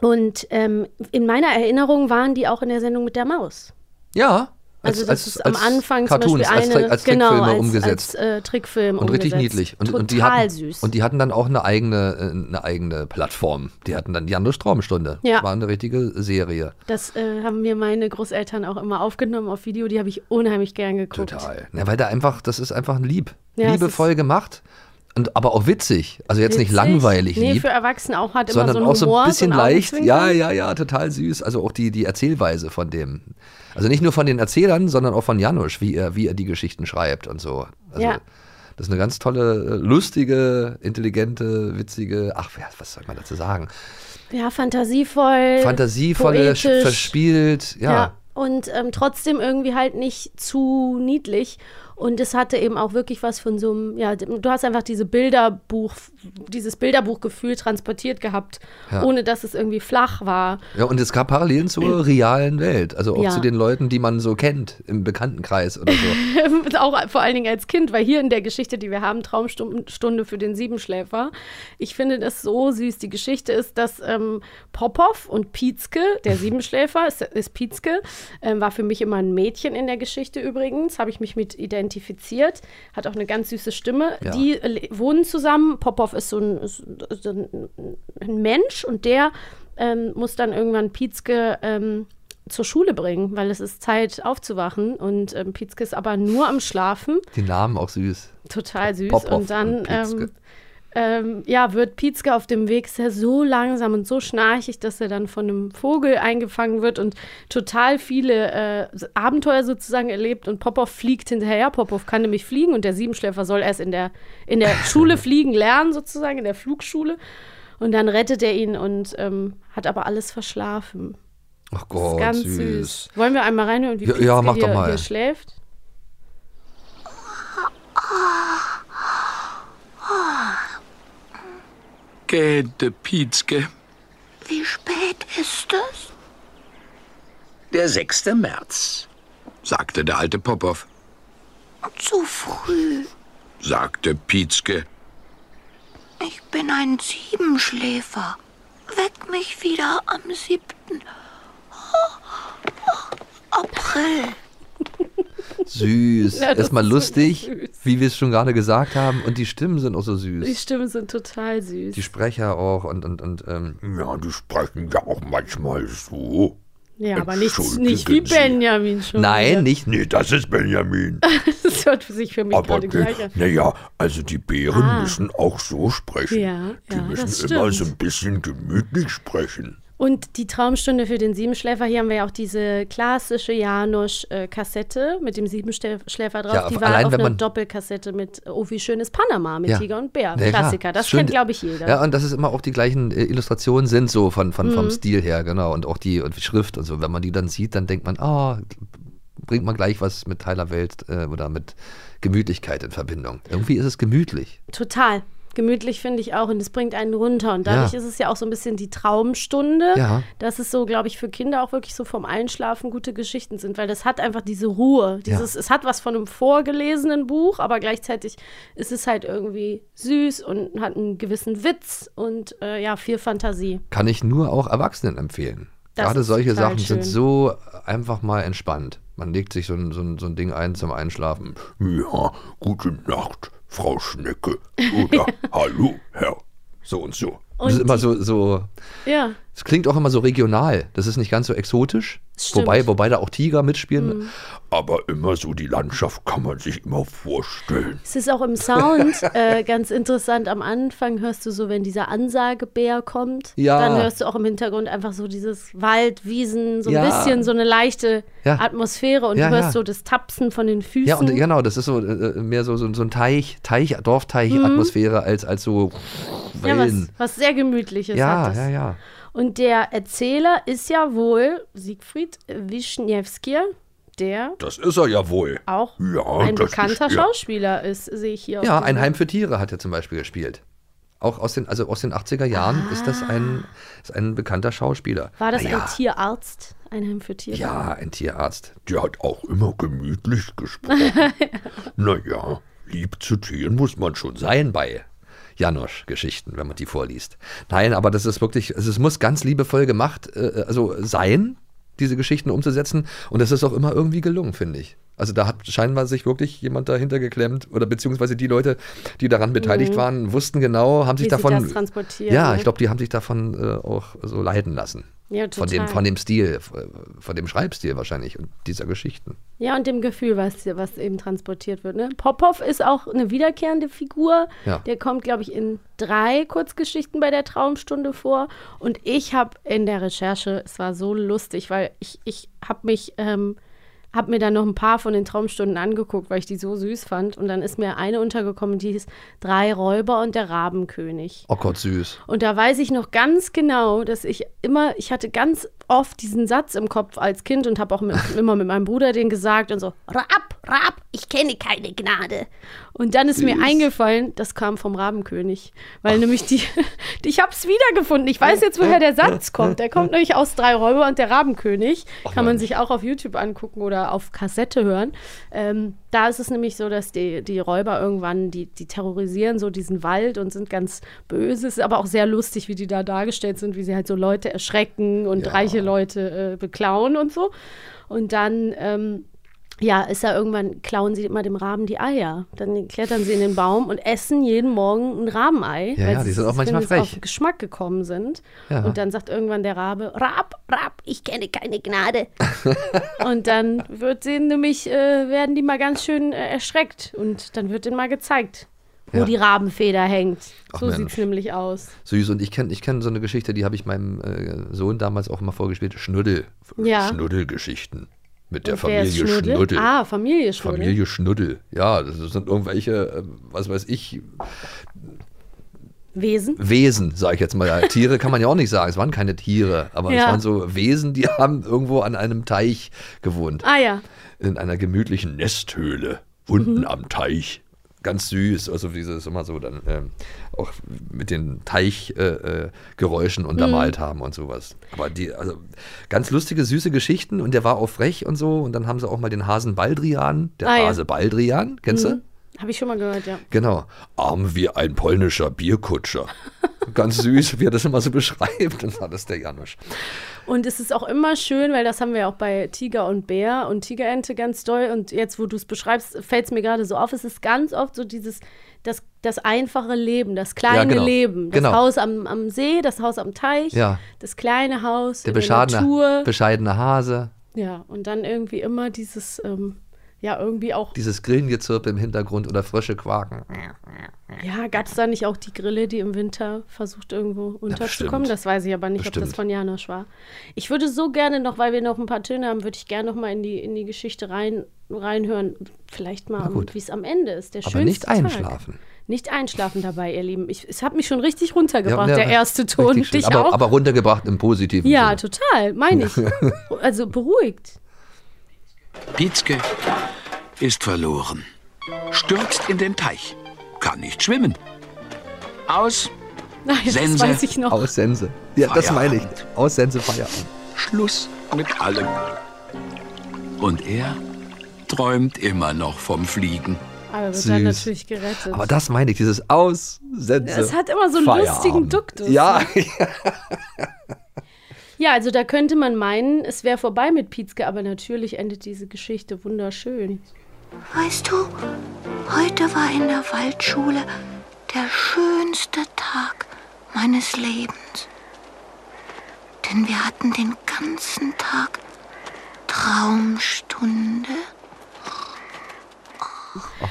Und ähm, in meiner Erinnerung waren die auch in der Sendung mit der Maus. Ja. Also das ist am Anfang Cartoons, zum Beispiel eine, als, Trick- als genau, Trickfilme als, umgesetzt. als äh, Trickfilm und richtig umgesetzt. niedlich. Und, Total und die hatten, süß. Und die hatten dann auch eine eigene, äh, eine eigene Plattform. Die hatten dann Janusz Traumstunde. Ja. Das war eine richtige Serie. Das äh, haben mir meine Großeltern auch immer aufgenommen auf Video. Die habe ich unheimlich gern geguckt. Total. Ja, weil da einfach, das ist einfach ein lieb. Ja, Liebevoll gemacht. Und, aber auch witzig. Also jetzt nicht Witzig. langweilig Nee, lieb. für Erwachsene auch hat immer so einen auch so Humor, ein bisschen so ein leicht. Ja, ja, ja, total süß. Also auch die, die Erzählweise von dem. Also nicht nur von den Erzählern, sondern auch von Janusz, wie er, wie er die Geschichten schreibt und so. Also Ja. das ist eine ganz tolle, äh, lustige, intelligente, witzige, ach, was soll man dazu sagen? Ja, fantasievoll. Fantasievolle, poetisch. verspielt, ja. Ja. Und ähm, trotzdem irgendwie halt nicht zu niedlich. Und es hatte eben auch wirklich was von so einem, ja, du hast einfach diese Bilderbuch, dieses Bilderbuchgefühl transportiert gehabt, Ja. ohne dass es irgendwie flach war. Ja, und es gab Parallelen zur realen Welt, also auch Ja. zu den Leuten, die man so kennt im Bekanntenkreis oder so. auch vor allen Dingen als Kind, weil hier in der Geschichte, die wir haben, Traumstunde für den Siebenschläfer, ich finde das so süß. Die Geschichte ist, dass ähm, Popov und Pietzke, der Siebenschläfer, ist, ist Pietzke, ähm, war für mich immer ein Mädchen in der Geschichte übrigens, habe ich mich mit identifiziert, hat auch eine ganz süße Stimme. Ja. Die äh, wohnen zusammen. Popov ist so ein, ist so ein, ein Mensch und der ähm, muss dann irgendwann Pietzke ähm, zur Schule bringen, weil es ist Zeit aufzuwachen und ähm, Pietzke ist aber nur am Schlafen, Die Namen auch süß. total süß Popov und dann und. Ähm, ja, wird Pietzke auf dem Weg er so langsam und so schnarchig, dass er dann von einem Vogel eingefangen wird und total viele äh, Abenteuer sozusagen erlebt und Popov fliegt hinterher. Popov kann nämlich fliegen und der Siebenschläfer soll erst in der, in der Schule fliegen lernen, sozusagen, in der Flugschule. Und dann rettet er ihn und ähm, hat aber alles verschlafen. Ach Das ist Gott, ganz süß. süß. Wollen wir einmal reinhören, wie Ja, Pietzke ja, mach hier, doch mal. hier schläft? Gähnte Pietzke. Wie spät ist es? Der 6. März. sagte der alte Popov, Zu früh. sagte Pietzke. Ich bin ein Siebenschläfer. Weck mich wieder am siebten April. Süß. Ja, Erstmal lustig, wie wir es schon gerade gesagt haben. Und die Stimmen sind auch so Die süß. Stimmen sind total süß. Die Sprecher auch und, und, und ähm, Ja, die sprechen ja auch manchmal so. ja, aber nicht, nicht wie. Benjamin schon. nein, nicht. Nee, das ist Benjamin. Das hört sich für mich Aber gerade gleich an. naja, also die Bären Ah. müssen auch so sprechen. Ja, die ja, müssen das immer stimmt. so ein bisschen gemütlich sprechen. Und die Traumstunde für den Siebenschläfer, hier haben wir ja auch diese klassische Janusz-Kassette mit dem Siebenschläfer drauf. Ja, die war allein auf einer Doppelkassette mit Oh, wie schön ist Panama mit Ja. Tiger und Bär. Ja. Klassiker, das Schön- kennt, glaube ich, jeder. Ja, und das ist immer auch die gleichen äh, Illustrationen sind so von, von, vom Mhm. Stil her, genau. Und auch die und die Schrift und so. Wenn man die dann sieht, dann denkt man, ah, bringt man gleich was mit Tyler Welt äh, oder mit Gemütlichkeit in Verbindung. Irgendwie ist es gemütlich. Total. Gemütlich finde ich auch und es bringt einen runter. Und dadurch Ja. ist es ja auch so ein bisschen die Traumstunde. Ja. dass es so, glaube ich, für Kinder auch wirklich so vom Einschlafen gute Geschichten sind, weil das hat einfach diese Ruhe. Dieses, Es hat was von einem vorgelesenen Buch, aber gleichzeitig ist es halt irgendwie süß und hat einen gewissen Witz und äh, ja, viel Fantasie. Kann ich nur auch Erwachsenen empfehlen. Das Gerade solche Sachen sind schön. so einfach mal entspannt. Man legt sich so ein, so ein, so ein Ding ein zum Einschlafen. Ja, gute Nacht, Frau Schnecke. Oder Hallo, Herr. So und so. das ist Und immer so, so Ja. Es klingt auch immer so regional. Das ist nicht ganz so exotisch. Stimmt. Wobei, wobei da auch Tiger mitspielen. Mhm. Aber immer so die Landschaft kann man sich immer vorstellen. Es ist auch im Sound äh, ganz interessant. Am Anfang hörst du so, wenn dieser Ansagebär kommt, Ja. dann hörst du auch im Hintergrund einfach so dieses Wald, Wiesen, so ein Ja. bisschen so eine leichte Ja. Atmosphäre und du hörst so das Tapsen von den Füßen. Ja, und genau, das ist so äh, mehr so, so, so ein Teich, Teich, Dorfteich-Atmosphäre als, als so Mhm. ja, was, Wellen. was sehr Gemütliches Ja, ja, ja. Und der Erzähler ist ja wohl Siegfried Wischniewski, der Das ist er ja wohl. auch Ja, ein bekannter ist er. Schauspieler ist, sehe ich hier. Ja, ein Heim für Tiere hat er zum Beispiel gespielt. Auch aus den, also aus den 80er Jahren ist das ein, ist ein bekannter Schauspieler. War das Na ja, ein Tierarzt? Ein Heim für Tiere? Ja, ein Tierarzt. Der hat auch immer gemütlich gesprochen. naja, Lieb zu Tieren muss man schon sein bei Janosch-Geschichten, wenn man die vorliest. Nein, aber das ist wirklich, also es muss ganz liebevoll gemacht, äh, also sein, diese Geschichten umzusetzen. Und das ist auch immer irgendwie gelungen, finde ich. Also da hat scheinbar sich wirklich jemand dahinter geklemmt oder beziehungsweise die Leute, die daran beteiligt Mhm. waren, wussten genau, haben sich Wie sie davon. Ja, ne? ich glaube, die haben sich davon äh, auch so leiten lassen. Ja, Von dem, total. von dem Stil, äh, von dem Schreibstil wahrscheinlich und dieser Geschichten. Ja, und dem Gefühl, was, was eben transportiert wird. Ne? Popov ist auch eine wiederkehrende Figur. Ja. Der kommt, glaube ich, in drei Kurzgeschichten bei der Traumstunde vor. Und ich habe in der Recherche, es war so lustig, weil ich, ich habe mich, ähm, habe mir dann noch ein paar von den Traumstunden angeguckt, weil ich die so süß fand. Und dann ist mir eine untergekommen, die hieß Drei Räuber und der Rabenkönig. Oh Gott, süß. Und da weiß ich noch ganz genau, dass ich immer, ich hatte ganz oft diesen Satz im Kopf als Kind und habe auch mit, immer mit meinem Bruder den gesagt und so, Rab, Rab, ich kenne keine Gnade. Und dann ist mir Süß. eingefallen, das kam vom Rabenkönig, weil nämlich die, ich habe es wiedergefunden. Ich weiß jetzt, woher der Satz kommt. Der kommt nämlich aus Drei Räuber und der Rabenkönig. Kann man sich auch auf YouTube angucken oder auf Kassette hören. Ähm, da ist es nämlich so, dass die, die Räuber irgendwann, die, die terrorisieren so diesen Wald und sind ganz böse. Es ist aber auch sehr lustig, wie die da dargestellt sind, wie sie halt so Leute erschrecken und reiche Leute äh, beklauen und so. Und dann ähm, ja, ist da irgendwann, klauen sie immer dem Raben die Eier. Dann klettern sie in den Baum und essen jeden Morgen ein Rabenei. Ja, weil ja, sie die sind auch manchmal frech. auf Geschmack gekommen sind. Ja. Und dann sagt irgendwann der Rabe, Rab, Rab, ich kenne keine Gnade. und dann wird sie nämlich, äh, werden die mal ganz schön äh, erschreckt. Und dann wird ihnen mal gezeigt, wo Ja. die Rabenfeder hängt. Ach, so sieht es nämlich aus. Süß. Und ich kenne ich kenn so eine Geschichte, die habe ich meinem äh, Sohn damals auch immer vorgespielt. Schnuddel. Ja. Schnuddelgeschichten. Mit der Und Familie Schnuddel? Schnuddel. Ah, Familie Schnuddel. Familie Schnuddel. Ja, das sind irgendwelche, äh, was weiß ich, Wesen. Wesen, sage ich jetzt mal. Ja, Tiere kann man ja auch nicht sagen. Es waren keine Tiere, aber es Ja. waren so Wesen, die haben irgendwo an einem Teich gewohnt. Ah ja. In einer gemütlichen Nesthöhle, unten Mhm. am Teich. Ganz süß, also wie sie es immer so dann ähm, auch mit den Teichgeräuschen äh, äh, untermalt Mhm. haben und sowas. Aber die, also ganz lustige, süße Geschichten und der war auch frech und so. Und dann haben sie auch mal den Hasen Baldrian, der Ah, ja. Hase Baldrian, kennst du? Habe ich schon mal gehört, ja. Genau. Arm wie ein polnischer Bierkutscher. Ganz süß, wie er das immer so beschreibt. Und das ist der Janusz. Und es ist auch immer schön, weil das haben wir auch bei Tiger und Bär und Tigerente ganz doll. Und jetzt, wo du es beschreibst, fällt es mir gerade so auf. Es ist ganz oft so dieses, das, das einfache Leben, das kleine Ja, genau. Leben. Das Genau. Haus am, am See, das Haus am Teich, Ja. das kleine Haus Der in der Natur. bescheidene, bescheidene Hase. Ja, und dann irgendwie immer dieses, ähm, ja irgendwie auch. Dieses Grillengezirpe im Hintergrund oder Frösche quaken. Ja, gab es da nicht auch die Grille, die im Winter versucht irgendwo unterzukommen? bestimmt. das weiß ich aber nicht, ob das Bestimmt. von Janosch war. Ich würde so gerne noch, weil wir noch ein paar Töne haben, würde ich gerne noch mal in die, in die Geschichte rein, reinhören. Vielleicht mal, gut. wie es am Ende ist. Der Aber nicht einschlafen. Tag. Nicht einschlafen dabei, ihr Lieben. Ich, es hat mich schon richtig runtergebracht, Ja, ja, der erste Ton. Dich aber, auch? aber runtergebracht im positiven ja, Sinne. total, meine ich. Also beruhigt. Pietzke ist verloren. Stürzt in den Teich. Kann nicht schwimmen. Aus. Das Sense. weiß ich noch. Aus Sense. Ja, das meine ich. Aus Sense Feierabend. Schluss mit allem. Und er träumt immer noch vom Fliegen. Aber wird Süß. dann natürlich gerettet. Aber das meine ich, dieses Aus Sense Es hat immer so einen lustigen Feierabend. Duktus. Ja, Ja, also da könnte man meinen, es wäre vorbei mit Pietzke, aber natürlich endet diese Geschichte wunderschön. Weißt du, heute war in der Waldschule der schönste Tag meines Lebens. Denn wir hatten den ganzen Tag Traumstunde.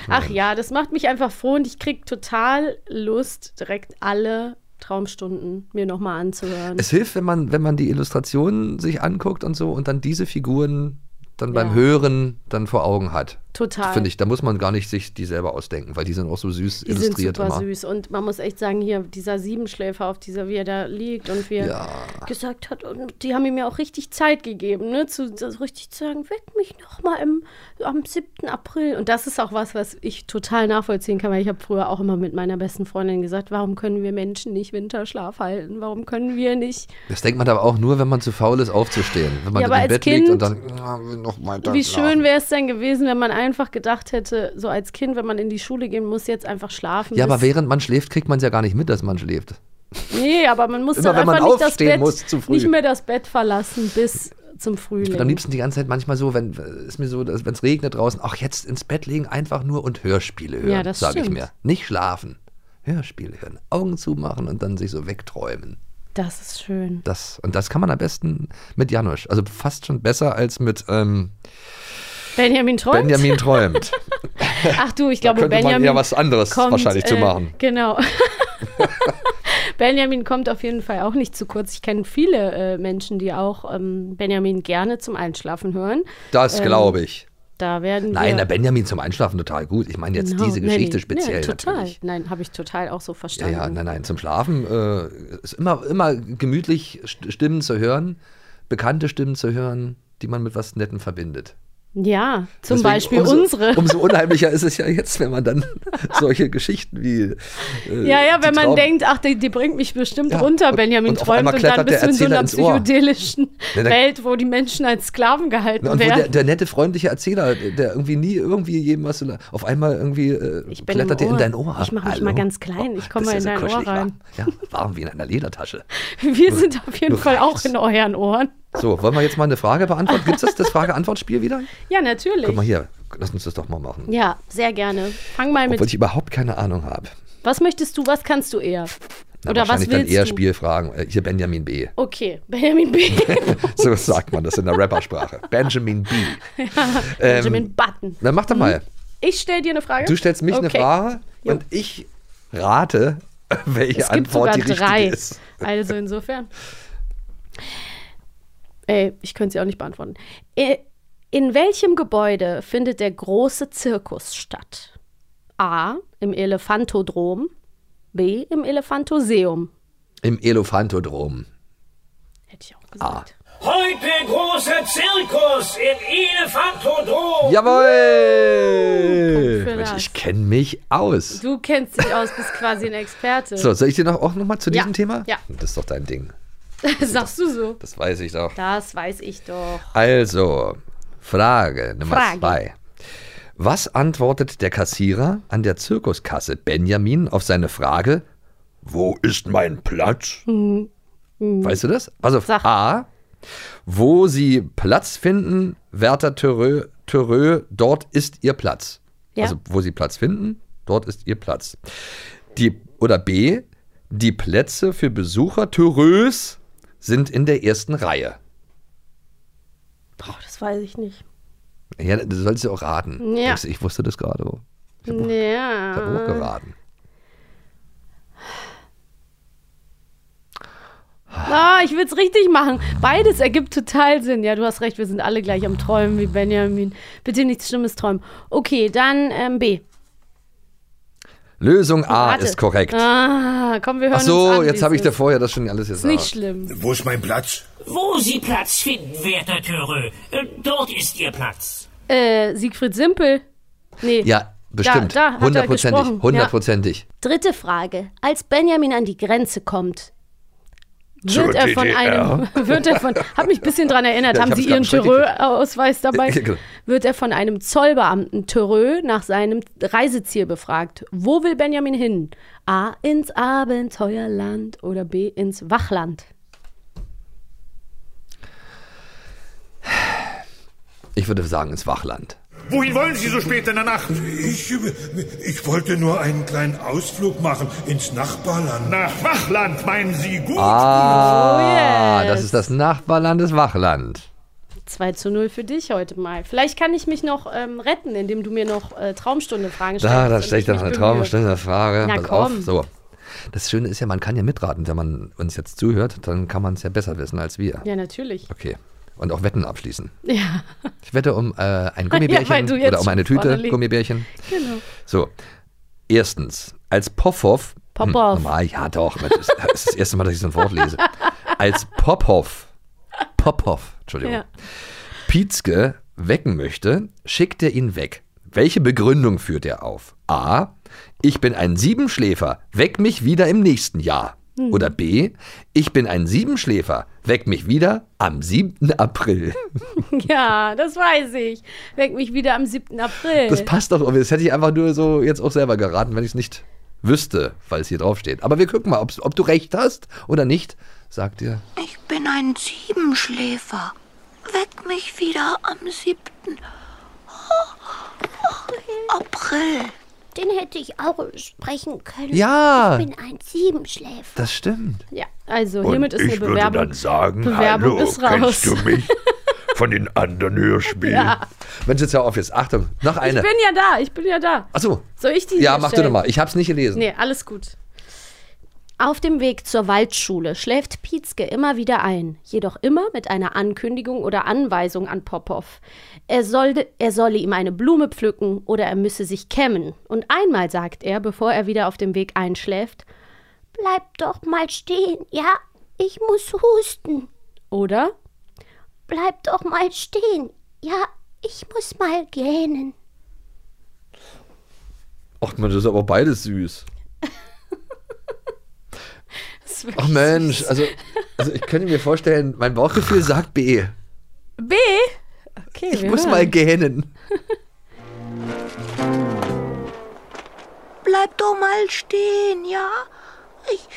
Ach ja, das macht mich einfach froh und ich krieg total Lust, direkt alle Traumstunden mir nochmal anzuhören. es hilft, wenn man, wenn man die Illustrationen sich anguckt und so und dann diese Figuren dann beim Ja. Hören dann vor Augen hat. Total. Finde ich, da muss man gar nicht sich die selber ausdenken, weil die sind auch so süß Die sind illustriert super immer. süß und man muss echt sagen, hier dieser Siebenschläfer, auf dieser, wie er da liegt und wie er Ja. gesagt hat, und die haben ihm ja auch richtig Zeit gegeben, ne, zu so richtig zu sagen, weck mich noch mal im, am 7. April. Und das ist auch was, was ich total nachvollziehen kann, weil ich habe früher auch immer mit meiner besten Freundin gesagt, warum können wir Menschen nicht Winterschlaf halten? Warum können wir nicht? Das denkt man aber auch nur, wenn man zu faul ist, aufzustehen. Wenn man Ja, im Bett liegt und Kind- dann noch weiter Wie schlafen. schön wäre es denn gewesen, wenn man einfach gedacht hätte, so als Kind, wenn man in die Schule gehen muss, jetzt einfach schlafen. Ja, aber während man schläft, kriegt man es ja gar nicht mit, dass man schläft. Nee, aber man muss Immer dann wenn man einfach nicht das Bett, muss, zu früh. nicht mehr das Bett verlassen bis zum Ich Frühling. bin am liebsten die ganze Zeit manchmal so, wenn ist mir so, wenn es regnet draußen, ach jetzt ins Bett legen, einfach nur und Hörspiele hören, Ja, das sage ich mir. Nicht schlafen. Hörspiele hören, Augen zumachen und dann sich so wegträumen. Das ist schön. Das, und das kann man am besten mit Janusz. Also fast schon besser als mit ähm, Benjamin träumt. Benjamin träumt. Ach du, ich Da glaube, könnte man Benjamin ja was anderes kommt, wahrscheinlich zu äh, machen. Genau. Benjamin kommt auf jeden Fall auch nicht zu kurz. Ich kenne viele äh, Menschen, die auch ähm, Benjamin gerne zum Einschlafen hören. Das Ähm, glaube ich. Da werden Nein, der Benjamin zum Einschlafen total gut. Ich meine jetzt Genau, diese Geschichte nee, speziell Nee, total. natürlich. Nein, habe ich total auch so Ja, verstanden. ja, nein, nein. Zum Schlafen äh, ist immer, immer gemütlich St- Stimmen zu hören, bekannte Stimmen zu hören, die man mit was Nettem verbindet. Ja, zum Deswegen Beispiel umso, unsere. Umso unheimlicher ist es ja jetzt, wenn man dann solche Geschichten wie. Äh, Ja, ja, wenn man Traum- denkt, ach, die, die bringt mich bestimmt Ja, runter, und- Benjamin und träumt, und dann der bist du in so einer psychedelischen Ja, dann- Welt, wo die Menschen als Sklaven gehalten Und wo der, werden. der nette, freundliche Erzähler, der irgendwie nie irgendwie jedem was auf einmal irgendwie äh, klettert der in dein Ohr. Ich mach mich Hallo? mal ganz klein. Ich komm bist mal in so dein Ohr rein. Warm. Ja, warm wie in einer Ledertasche. Wir sind auf jeden nur Fall auch reicht's. in euren Ohren. So, wollen wir jetzt mal eine Frage beantworten? Gibt es das, das Frage-Antwort-Spiel wieder? Ja, natürlich. Guck mal hier, lass uns das doch mal machen. Ja, sehr gerne. Fang mal Obwohl mit. ich überhaupt keine Ahnung habe. Was möchtest du, was kannst du eher? Na, Oder was wahrscheinlich dann willst eher du? Spielfragen. Äh, Hier Benjamin B. Okay, Benjamin B. So sagt man das in der Rappersprache. Benjamin B. Benjamin Ähm, Button. Dann mach doch mal. Ich stell dir eine Frage. Du stellst mich eine Okay. Frage Jo. und ich rate, welche Es gibt Antwort sogar die drei. richtige ist. Also insofern. Ey, ich könnte sie auch nicht beantworten. In welchem Gebäude findet der große Zirkus statt? A. Im Elefantodrom. B. Im Elefantoseum. Im Elefantodrom. Hätte ich auch gesagt. Heute großer Zirkus im Elefantodrom. Jawohl! Mensch, ich kenne mich aus. Du kennst dich aus, bist quasi ein Experte. So, soll ich dir noch, auch noch mal zu Ja, diesem Thema? ja. Das ist doch dein Ding. Sagst du so? Das weiß ich doch. Das weiß ich doch. Also, Frage Nummer Frage. zwei. Was antwortet der Kassierer an der Zirkuskasse Benjamin auf seine Frage, wo ist mein Platz? Weißt du das? Also A, wo Sie Platz finden, Wärter Thürö, Thürö, dort ist Ihr Platz. Ja. Also wo Sie Platz finden, dort ist Ihr Platz. Die, oder B, die Plätze für Besucher Thürös sind in der ersten Reihe. Boah, das weiß ich nicht. Ja, du sollst ja auch raten. Ja. Ich, ich wusste das gerade. Ich habe Ja. auch geraten. Ah, ich will es richtig machen. Beides ergibt total Sinn. Ja, du hast recht, wir sind alle gleich am Träumen wie Benjamin. Bitte nichts Schlimmes träumen. Okay, dann ähm, B. Lösung A Warte. ist korrekt. Ah, komm, wir hören Ach so, uns an. jetzt habe ich dir ist. vorher das schon alles Ist gesagt. nicht schlimm. Wo ist mein Platz? Wo Sie Platz finden, werter Törö. Äh, Dort ist Ihr Platz. Äh, Siegfried Simpel. Nee. Ja, bestimmt. Da, da er Hundertprozentig. Hundertprozentig. Dritte Frage. Als Benjamin an die Grenze kommt, wird er von einem, wird er von, hab mich ein bisschen dran erinnert, Ja, haben Sie Ihren Terreur-Ausweis dabei? Ja, genau. Wird er von einem Zollbeamten Terreur nach seinem Reiseziel befragt. Wo will Benjamin hin? A. ins Abenteuerland oder B. ins Wachland? Ich würde sagen, ins Wachland. Wohin wollen Sie so spät in der Nacht? Ich, ich wollte nur einen kleinen Ausflug machen ins Nachbarland. Nach Wachland, meinen Sie gut? Ah, Oh, yes. das ist das Nachbarland des Wachland. 2 zu 0 für dich heute mal. Vielleicht kann ich mich noch ähm, retten, indem du mir noch äh, Traumstunde-Fragen stellst. Da, da ich dann eine bemühe. Traumstunde Frage. Na, Pass komm. auf. So. Das Schöne ist ja, man kann ja mitraten. Wenn man uns jetzt zuhört, dann kann man es ja besser wissen als wir. Ja, natürlich. Okay. Und auch Wetten abschließen. Ja, Ich wette um äh, ein Ja, Gummibärchen jetzt oder um eine Tüte. Gummibärchen. genau. So. Erstens, als Popov. Popov. Hm, normal, ja doch. Das ist das, ist das erste Mal, dass ich so ein Wort lese. Als Popov. Popov, Entschuldigung. Ja. Pietzke wecken möchte, schickt er ihn weg. Welche Begründung führt er auf? A. Ich bin ein Siebenschläfer, weck mich wieder im nächsten Jahr. Hm. Oder B. Ich bin ein Siebenschläfer, weck mich wieder am 7. April. Ja, das weiß ich. Weck mich wieder am 7. April. Das passt doch. irgendwie. Das hätte ich einfach nur so jetzt auch selber geraten, wenn ich es nicht wüsste, weil es hier drauf steht. Aber wir gucken mal, ob's- ob du recht hast oder nicht. Sagt dir. Ich bin ein Siebenschläfer. Weck mich wieder am 7. April. Den hätte ich auch sprechen können. Ja. Ich bin ein Siebenschläfer. Das stimmt. Ja, also Und hiermit ist eine ich würde Bewerbung. dann sagen, Bewerbung hallo, ist raus. kennst du mich von den anderen Hörspielen? Ja. Mensch, jetzt hör auf jetzt. Achtung, noch Ich eine. bin ja da, ich bin ja da. Achso. Soll ich die Ja, mach du stellen? doch mal. Ich hab's nicht gelesen. Nee, alles gut. Auf dem Weg zur Waldschule schläft Pietzke immer wieder ein, jedoch immer mit einer Ankündigung oder Anweisung an Popov. Er, sollte, er solle ihm eine Blume pflücken oder er müsse sich kämmen. Und einmal sagt er, bevor er wieder auf dem Weg einschläft, Bleib doch mal stehen. Ja, ich muss husten. oder? Bleib doch mal stehen. Ja, ich muss mal gähnen. Ach man, das ist aber beides süß. Das ist Ach Mensch, also, also ich könnte mir vorstellen, mein Bauchgefühl sagt B. B? Okay, Ich wir muss hören. mal gähnen. Bleib doch mal stehen, ja? Ich,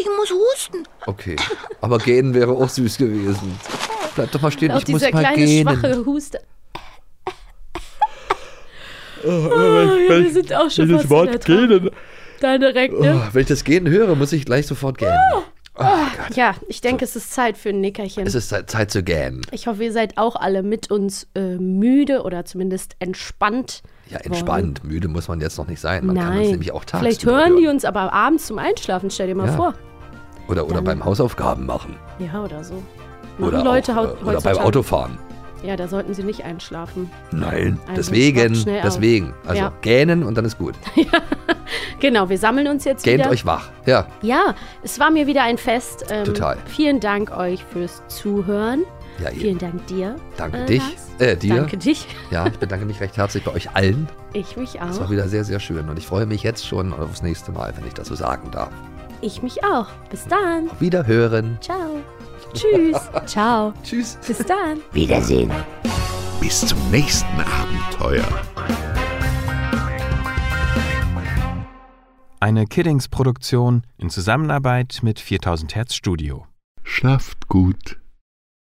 ich muss husten. Okay, aber gähnen wäre auch süß gewesen. Bleib doch mal stehen, Auch ich muss dieser mal kleine gähnen. schwache Huste. Oh, ja, wir sind auch schon fast in der Traum- Da direkt, ne? Oh, wenn ich das Gähnen höre, muss ich gleich sofort gähnen. Ja, ich denke, es ist Zeit für ein Nickerchen. Es ist Zeit, Zeit zu gähnen. Ich hoffe, ihr seid auch alle mit uns äh, müde oder zumindest entspannt. Ja, entspannt. Müde muss man jetzt noch nicht sein. Man Nein. kann uns nämlich auch tagsüber Vielleicht hören die uns aber abends zum Einschlafen, stell dir mal Ja. vor. Oder, oder Dann- beim Hausaufgaben machen. Ja, oder so. Machen Oder, Leute auch, äh, oder beim. Autofahren. Ja, da sollten sie nicht einschlafen. Nein, Also, deswegen, auf. deswegen. Also Ja. gähnen und dann ist gut. Genau, wir sammeln uns jetzt Gähnt wieder. euch wach. Ja, Ja, es war mir wieder ein Fest. Ähm, Total. Vielen Dank euch fürs Zuhören. ja. Vielen Dank dir. Danke äh, dich. Äh, dir. Danke dich. Ja, ich bedanke mich recht herzlich bei euch allen. Ich mich Das war auch. wieder sehr, sehr schön. Und ich freue mich jetzt schon aufs nächste Mal, wenn ich das so sagen darf. Ich mich auch. Bis dann. Auf Wiederhören. Ciao. Tschüss. Ciao. Tschüss. Bis dann. Wiedersehen. Bis zum nächsten Abenteuer. Eine Kiddings-Produktion in Zusammenarbeit mit 4000 Hertz Studio. Schlaft gut.